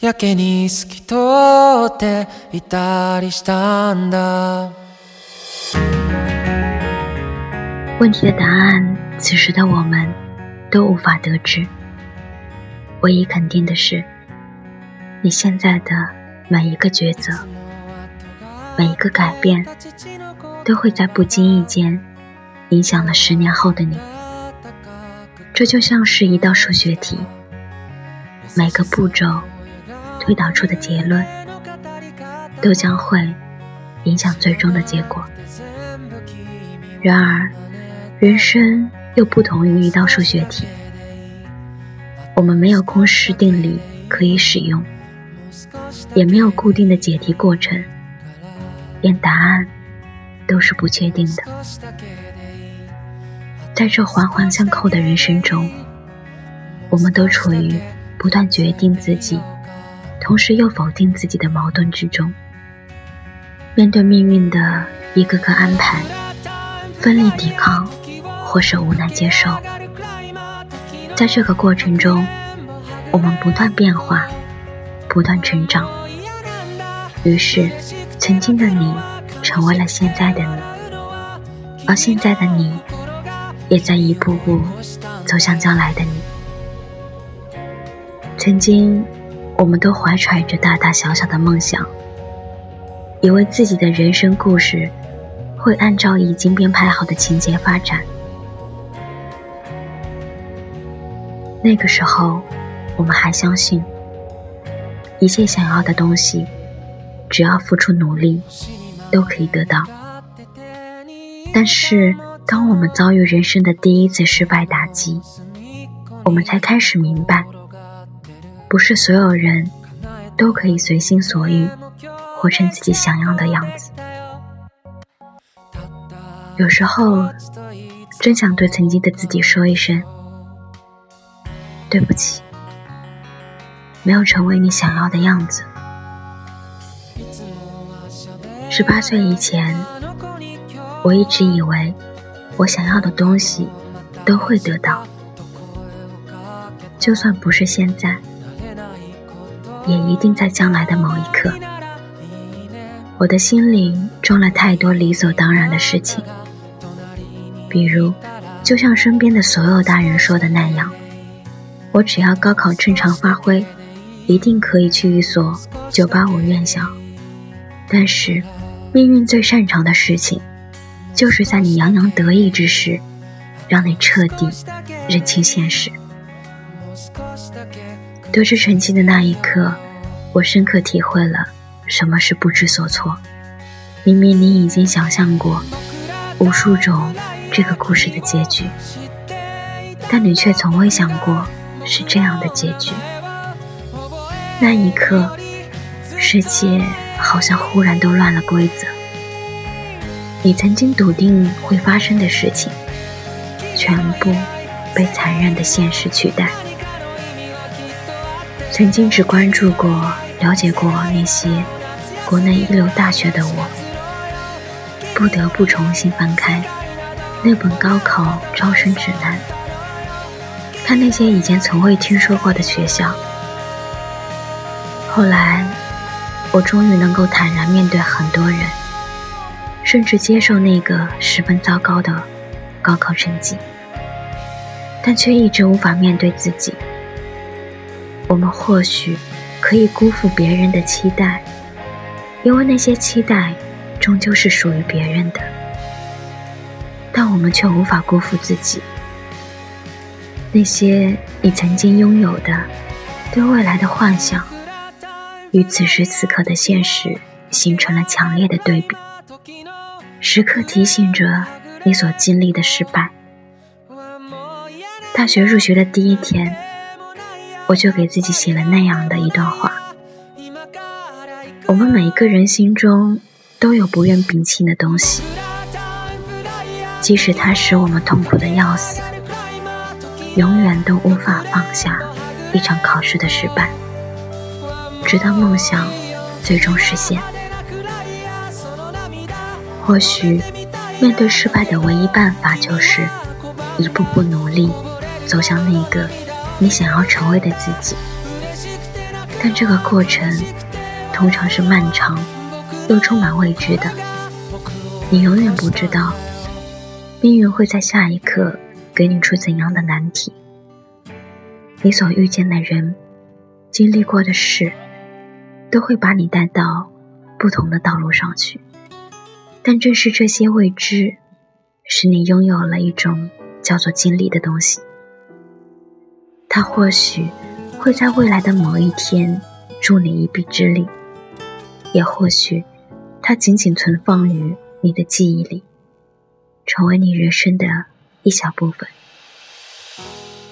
やけに透き通っていたりしたんだ问题的答案，此时的我们都无法得知。唯一肯定的是，你现在的每一个抉择，每一个改变，都会在不经意间影响了十年后的你。这就像是一道数学题，每个步骤。 推导出的结论，都将会影响最终的结果。然而，人生又不同于一道数学题，我们没有公式定理可以使用，也没有固定的解题过程，连答案都是不确定的。在这环环相扣的人生中，我们都处于不断决定自己。同时又否定自己的矛盾之中，面对命运的一个个安排，奋力抵抗，或是无奈接受。在这个过程中，我们不断变化，不断成长。于是，曾经的你成为了现在的你，而现在的你，也在一步步走向将来的你。曾经。我们都怀揣着大大小小的梦想，以为自己的人生故事会按照已经编排好的情节发展。那个时候，我们还相信，一切想要的东西，只要付出努力，都可以得到。但是，当我们遭遇人生的第一次失败打击，我们才开始明白。不是所有人都可以随心所欲，活成自己想要的样子。有时候，真想对曾经的自己说一声：“对不起，没有成为你想要的样子。”十八岁以前，我一直以为我想要的东西都会得到，就算不是现在。也一定在将来的某一刻，我的心里装了太多理所当然的事情，比如，就像身边的所有大人说的那样，我只要高考正常发挥，一定可以去一所985院校。但是，命运最擅长的事情，就是在你洋洋得意之时，让你彻底认清现实。得知成绩的那一刻，我深刻体会了什么是不知所措。明明你已经想象过无数种这个故事的结局，但你却从未想过是这样的结局。那一刻，世界好像忽然都乱了规则。你曾经笃定会发生的事情，全部被残忍的现实取代。曾经只关注过、了解过那些国内一流大学的我，不得不重新翻开那本高考招生指南，看那些以前从未听说过的学校。后来，我终于能够坦然面对很多人，甚至接受那个十分糟糕的高考成绩，但却一直无法面对自己。我们或许可以辜负别人的期待，因为那些期待终究是属于别人的，但我们却无法辜负自己。那些你曾经拥有的对未来的幻想，与此时此刻的现实形成了强烈的对比，时刻提醒着你所经历的失败。大学入学的第一天。我就给自己写了那样的一段话：我们每一个人心中都有不愿摒弃的东西，即使它使我们痛苦的要死，永远都无法放下一场考试的失败，直到梦想最终实现。或许，面对失败的唯一办法就是一步步努力，走向那个你想要成为的自己。但这个过程通常是漫长又充满未知的，你永远不知道命运会在下一刻给你出怎样的难题。你所遇见的人、经历过的事，都会把你带到不同的道路上去。但正是这些未知，使你拥有了一种叫做经历的东西。它或许。会在未来的某一天助你一臂之力，也或许它仅仅存放于你的记忆里，成为你人生的一小部分。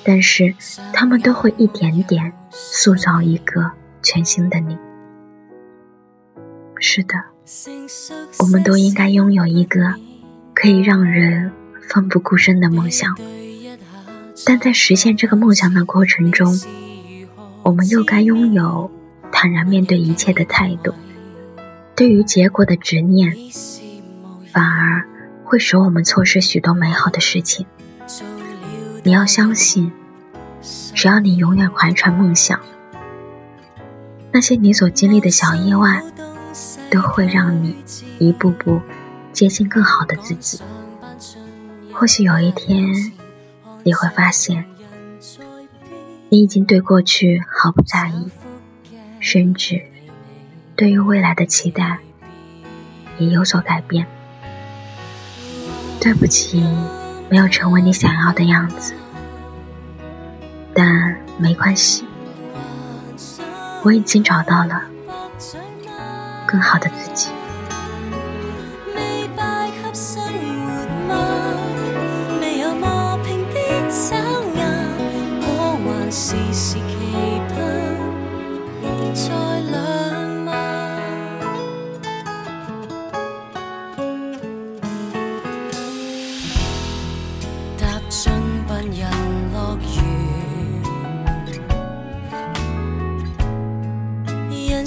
但是，他们都会一点点塑造一个全新的你。是的，我们都应该拥有一个可以让人奋不顾身的梦想，但在实现这个梦想的过程中。我们又该拥有坦然面对一切的态度。对于结果的执念，反而会使我们错失许多美好的事情。你要相信，只要你永远怀揣梦想，那些你所经历的小意外，都会让你一步步接近更好的自己。或许有一天，你会发现。你已经对过去毫不在意，甚至对于未来的期待也有所改变。对不起，没有成为你想要的样子，但没关系，我已经找到了更好的自己。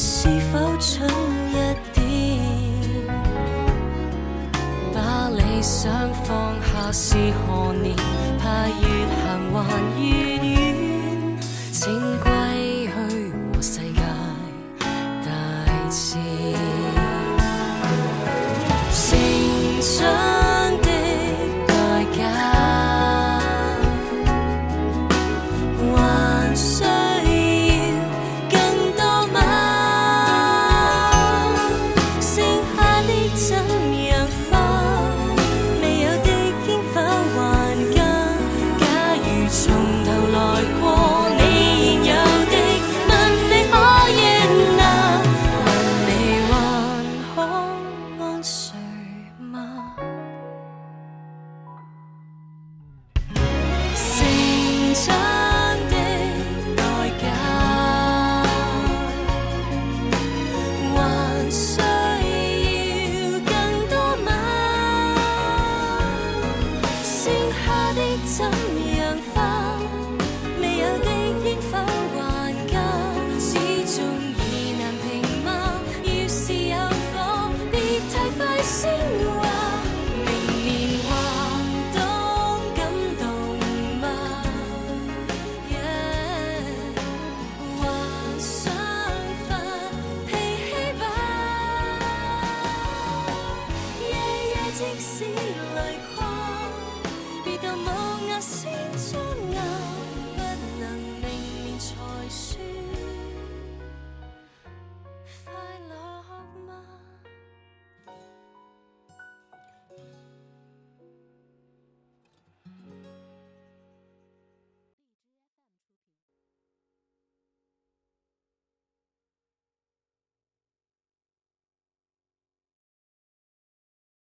是否蠢一点把理想放下是何年？怕越行还越远请归去和世界。大战